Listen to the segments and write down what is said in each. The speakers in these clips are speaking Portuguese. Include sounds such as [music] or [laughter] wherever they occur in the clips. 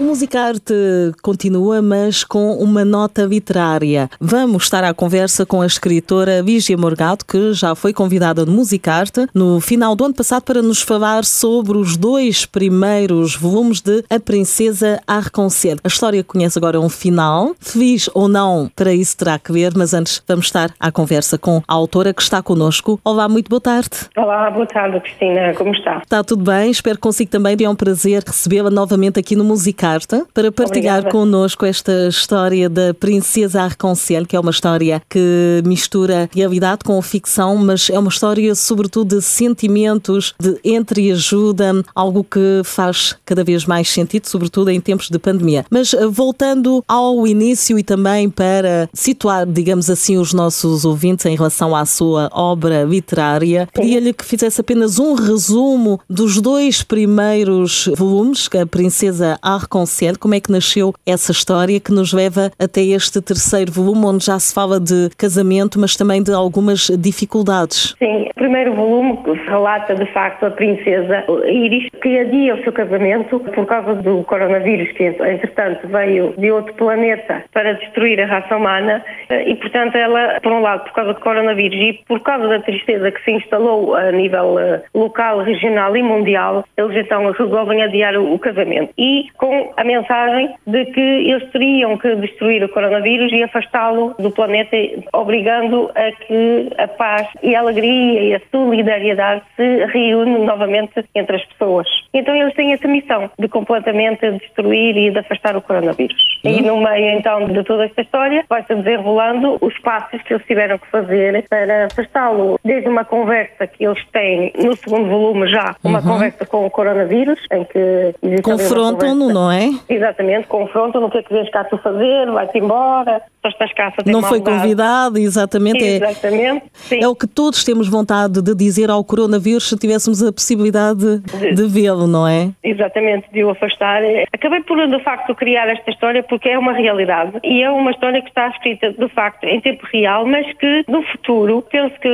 O Musicarte continua, mas com uma nota literária. Vamos estar à conversa com a escritora Vigia Morgado, que já foi convidada no Musicarte no final do ano passado para nos falar sobre os dois primeiros volumes de A Princesa Arconcel. A história conhece agora um final. Feliz ou não, para isso terá que ver, mas antes vamos estar à conversa com a autora que está connosco. Olá, muito boa tarde. Olá, boa tarde, Cristina. Como está? Está tudo bem, espero que consigo também. É um prazer recebê-la novamente aqui no Musicarte para partilhar Obrigada. connosco esta história da Princesa Arconcel, que é uma história que mistura realidade com ficção, mas é uma história sobretudo de sentimentos, de entreajuda, algo que faz cada vez mais sentido, sobretudo em tempos de pandemia. Mas eh, voltando ao início e também para situar, digamos assim, os nossos ouvintes em relação à sua obra literária, pedia-lhe que fizesse apenas um resumo dos dois primeiros volumes, que a Princesa Arconcel Conselho. Como é que nasceu essa história que nos leva até este terceiro volume, onde já se fala de casamento, mas também de algumas dificuldades? Sim, o primeiro volume relata de facto a princesa Iris que adia o seu casamento por causa do coronavírus, que entretanto veio de outro planeta para destruir a raça humana e, portanto, ela, por um lado, por causa do coronavírus e por causa da tristeza que se instalou a nível eh, local, regional e mundial, eles então resolvem adiar o casamento. E com a mensagem de que eles teriam que destruir o coronavírus e afastá-lo do planeta, obrigando a que a paz e a alegria e a solidariedade se reúnem novamente entre as pessoas. Então eles têm essa missão de completamente destruir e de afastar o coronavírus. Uhum. E no meio então de toda esta história vai-se desenrolando os passos que eles tiveram que fazer para afastá-lo. Desde uma conversa que eles têm no segundo volume já, uma uhum. conversa com o coronavírus, em que confrontam-no, não é? É? Exatamente, confrontam no que é que vens cá tu fazer, vai-te embora, só estás cá a fazer Não foi convidado, exatamente. É- exatamente, é, é, o que todos temos vontade de dizer ao coronavírus se tivéssemos a possibilidade de, de vê-lo, não é? Exatamente, de o afastar. Acabei por, de facto, criar esta história porque é uma realidade e é uma história que está escrita, de facto, em tempo real, mas que no futuro penso que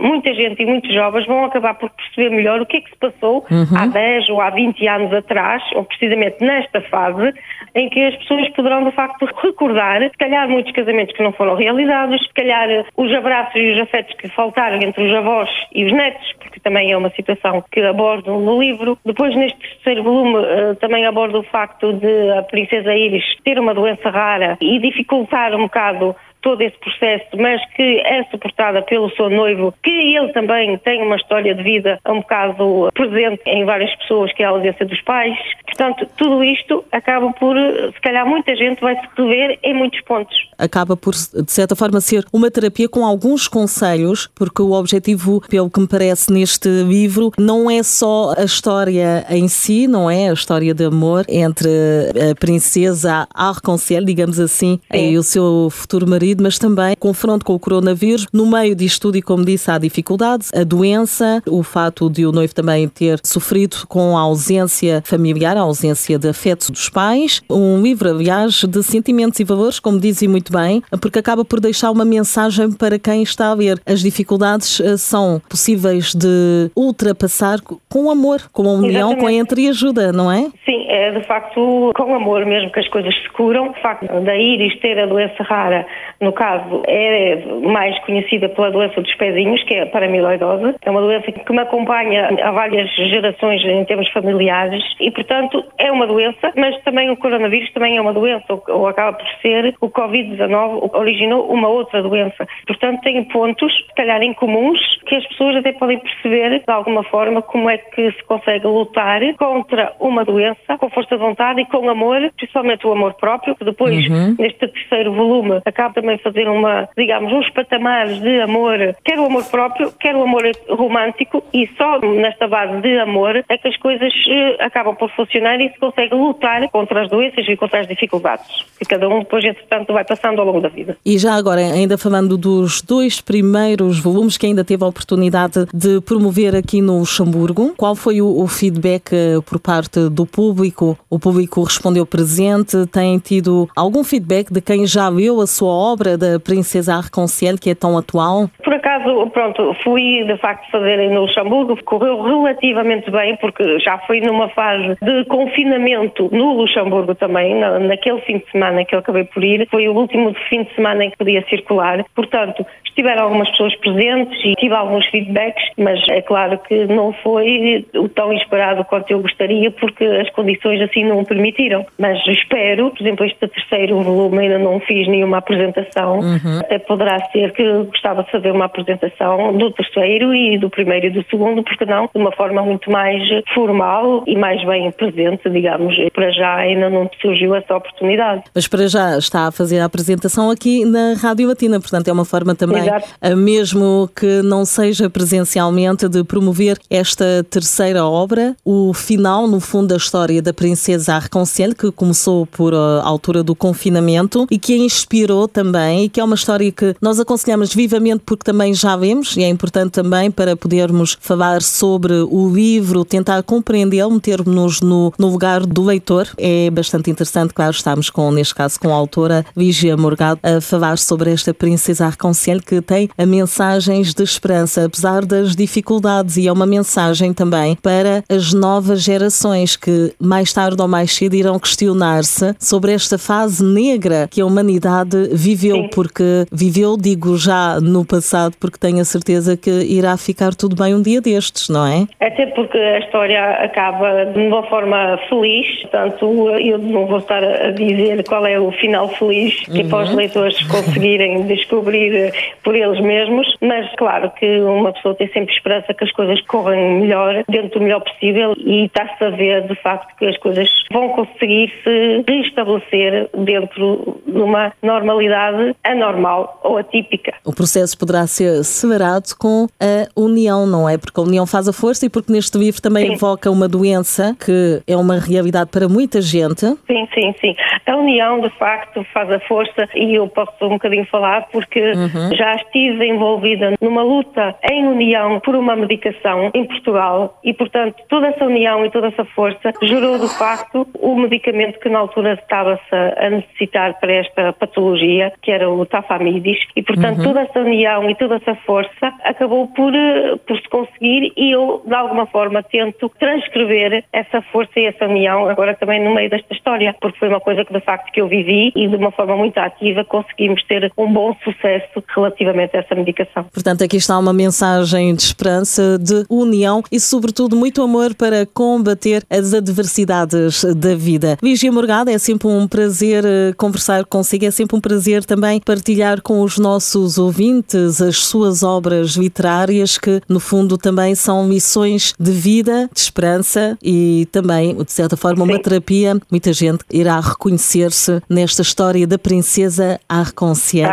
muita gente e muitos jovens vão acabar por perceber melhor o que é que se passou uhum. há 10 ou há 20 anos atrás, ou precisamente nesta fase em que as pessoas poderão de facto recordar, se calhar muitos casamentos que não foram realizados, se calhar os abraços e os afetos que faltaram entre os avós e os netos, porque também é uma situação que abordo no livro. Depois, neste terceiro volume, eh, também abordo o facto de a princesa Iris ter uma doença rara e dificultar um bocado todo esse processo, mas que é suportada pelo seu noivo, que ele também tem uma história de vida um bocado presente em várias pessoas, que é a ausência dos pais. Portanto, tudo isto acaba por, se calhar, muita gente vai se rever em muitos pontos. Acaba por, de certa forma, ser uma terapia com alguns conselhos, porque o objetivo, pelo que me parece neste livro, não é só a história em si, não é? A história de amor entre a princesa Arconcel, digamos assim, Sim. e o seu futuro marido Covid, mas também confronto com o coronavírus. No meio disto tudo, e como disse, há dificuldades, a doença, o fato de o noivo também ter sofrido com a ausência familiar, a ausência de afeto dos pais. Um livro, aliás, de sentimentos e valores, como dizem muito bem, porque acaba por deixar uma mensagem para quem está a ler. As dificuldades eh, são possíveis de ultrapassar com amor, com a união, Exatamente. com a entreajuda, não é? Sim, é de facto com amor mesmo que as coisas se curam. De facto, da Iris ter a doença rara no caso, é mais conhecida pela doença dos pezinhos, que é a paramiloidose. É uma doença que me acompanha há várias gerações em termos familiares e, portanto, é uma doença, mas também o coronavírus também é uma doença, ou acaba por ser o Covid-19 originou uma outra doença. Portanto, tem pontos, se calhar, em comuns que as pessoas até podem perceber, de alguma forma, como é que se consegue lutar contra uma doença com força de vontade e com amor, principalmente o amor próprio, que depois, uhum. neste terceiro volume, acaba também também fazer uma, digamos, uns patamares de amor, quer o amor próprio, quer o amor romântico, e só nesta base de amor é que as coisas eh, acabam por funcionar e se consegue lutar contra as doenças e contra as dificuldades que cada um depois, entretanto, vai passando ao longo da vida. E já agora, ainda falando dos dois primeiros volumes que ainda teve a oportunidade de promover aqui no Luxemburgo, qual foi o, o feedback eh, por parte do público? O público respondeu presente? Tem tido algum feedback de quem já leu a sua obra da Princesa Arconciel, que é tão atual? Por acaso, pronto, fui de facto fazer no Luxemburgo, correu relativamente bem, porque já foi numa fase de confinamento no Luxemburgo também, naquele fim de semana que eu acabei por ir, foi o último fim de semana em que podia circular, portanto, estiveram algumas pessoas presentes e tive alguns feedbacks, mas é claro que não foi o tão esperado quanto eu gostaria, porque as condições assim não o permitiram. Mas espero, por exemplo, este terceiro volume ainda não fiz nenhuma apresentação, uhum. até poderá ser que gostava de fazer uma apresentação do terceiro e do primeiro e do segundo, porque não, de uma forma muito mais formal e mais bem presente, digamos. Para já ainda não surgiu essa oportunidade. Mas para já está a fazer a apresentação aqui na Rádio Latina, portanto é uma forma também Exato. mesmo que não seja presencialmente, de promover esta terceira obra, o final, no fundo, da história da Princesa Arconciel, que começou por a altura do confinamento e que a inspirou também, e que é uma história que nós aconselhamos vivamente porque também já vemos, e é importante também para podermos falar sobre o livro, tentar compreendê-lo, metermos no, no lugar do leitor. É bastante interessante, claro, estamos com, neste caso, com a autora Vigia Morgado a falar sobre esta Princesa Arconciel que tem a mensagens de esperança, apesar das dificuldades, e é uma mensagem também para as novas gerações que mais tarde ou mais cedo irão questionar-se sobre esta fase negra que a humanidade viveu, Sim. porque viveu, digo já no passado, porque tenho a certeza que irá ficar tudo bem um dia destes, não é? Até porque a história acaba de uma forma feliz, portanto, eu não vou estar a dizer qual é o final feliz que uhum. para os leitores [laughs] conseguirem descobrir por eles mesmos, mas claro que uma pessoa tem sempre esperança que as coisas correm melhor, dentro do melhor possível e está-se a ver de facto que as coisas vão conseguir se restabelecer dentro de uma normalidade anormal ou atípica. O processo poderá ser acelerado com a união, não é? Porque a união faz a força e porque neste livro também sim. evoca uma doença que é uma realidade para muita gente. Sim, sim, sim. A união de facto faz a força e eu posso um bocadinho falar porque uhum. já estive envolvida numa luta em união por uma medicação em Portugal e, portanto, toda essa união e toda essa força gerou, de facto, o medicamento que na altura estava-se a necessitar para esta patologia, que era o tafamidis, e, portanto, uhum. toda essa união e toda essa força acabou por, eh, por se conseguir e eu, de alguma forma, tento transcrever essa força e essa união agora também no meio desta história, porque foi uma coisa que, de facto, que eu vivi e, de uma forma muito ativa, conseguimos ter um bom sucesso relativamente a essa medicação. Portanto, aqui está uma mensagem de esperança, de união e, sobretudo, muito amor para combater as adversidades da vida. Vigia Morgado, é sempre um prazer eh, conversar consigo, é sempre um prazer também partilhar com os nossos ouvintes as suas obras literárias, que no fundo também são missões de vida, de esperança e também, de certa forma, uma Sim. terapia. Muita gente irá reconhecer-se nesta história da princesa Arconciel,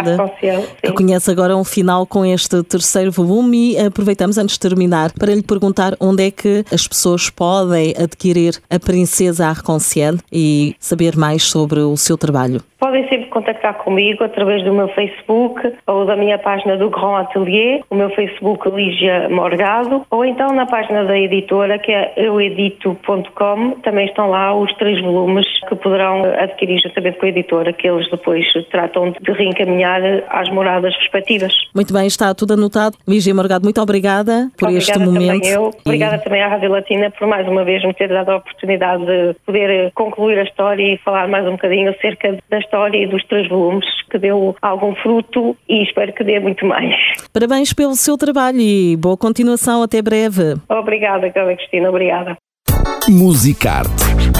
que conhece agora agora um final com este terceiro volume e aproveitamos antes de terminar para lhe perguntar onde é que as pessoas podem adquirir a Princesa Arconciel e saber mais sobre o seu trabalho. Podem sempre contactar comigo através do meu Facebook ou da minha página do Grand Atelier, o meu Facebook Lígia Morgado, ou então na página da editora que é euedito.com. Também estão lá os três volumes que poderão adquirir juntamente com a editora, que eles depois tratam de reencaminhar às moradas respectivas. Muito bem, está tudo anotado. Lígia Morgado, muito obrigada por obrigada este momento. Também eu. Obrigada e... também à Rádio Latina por mais uma vez me ter dado a oportunidade de poder concluir a história e falar mais um bocadinho acerca da história história e dos três volumes, que deu algum fruto e espero que dê muito mais. Parabéns pelo seu trabalho e boa continuação. Até breve. Obrigada, Carla Cristina. Obrigada. Musicarte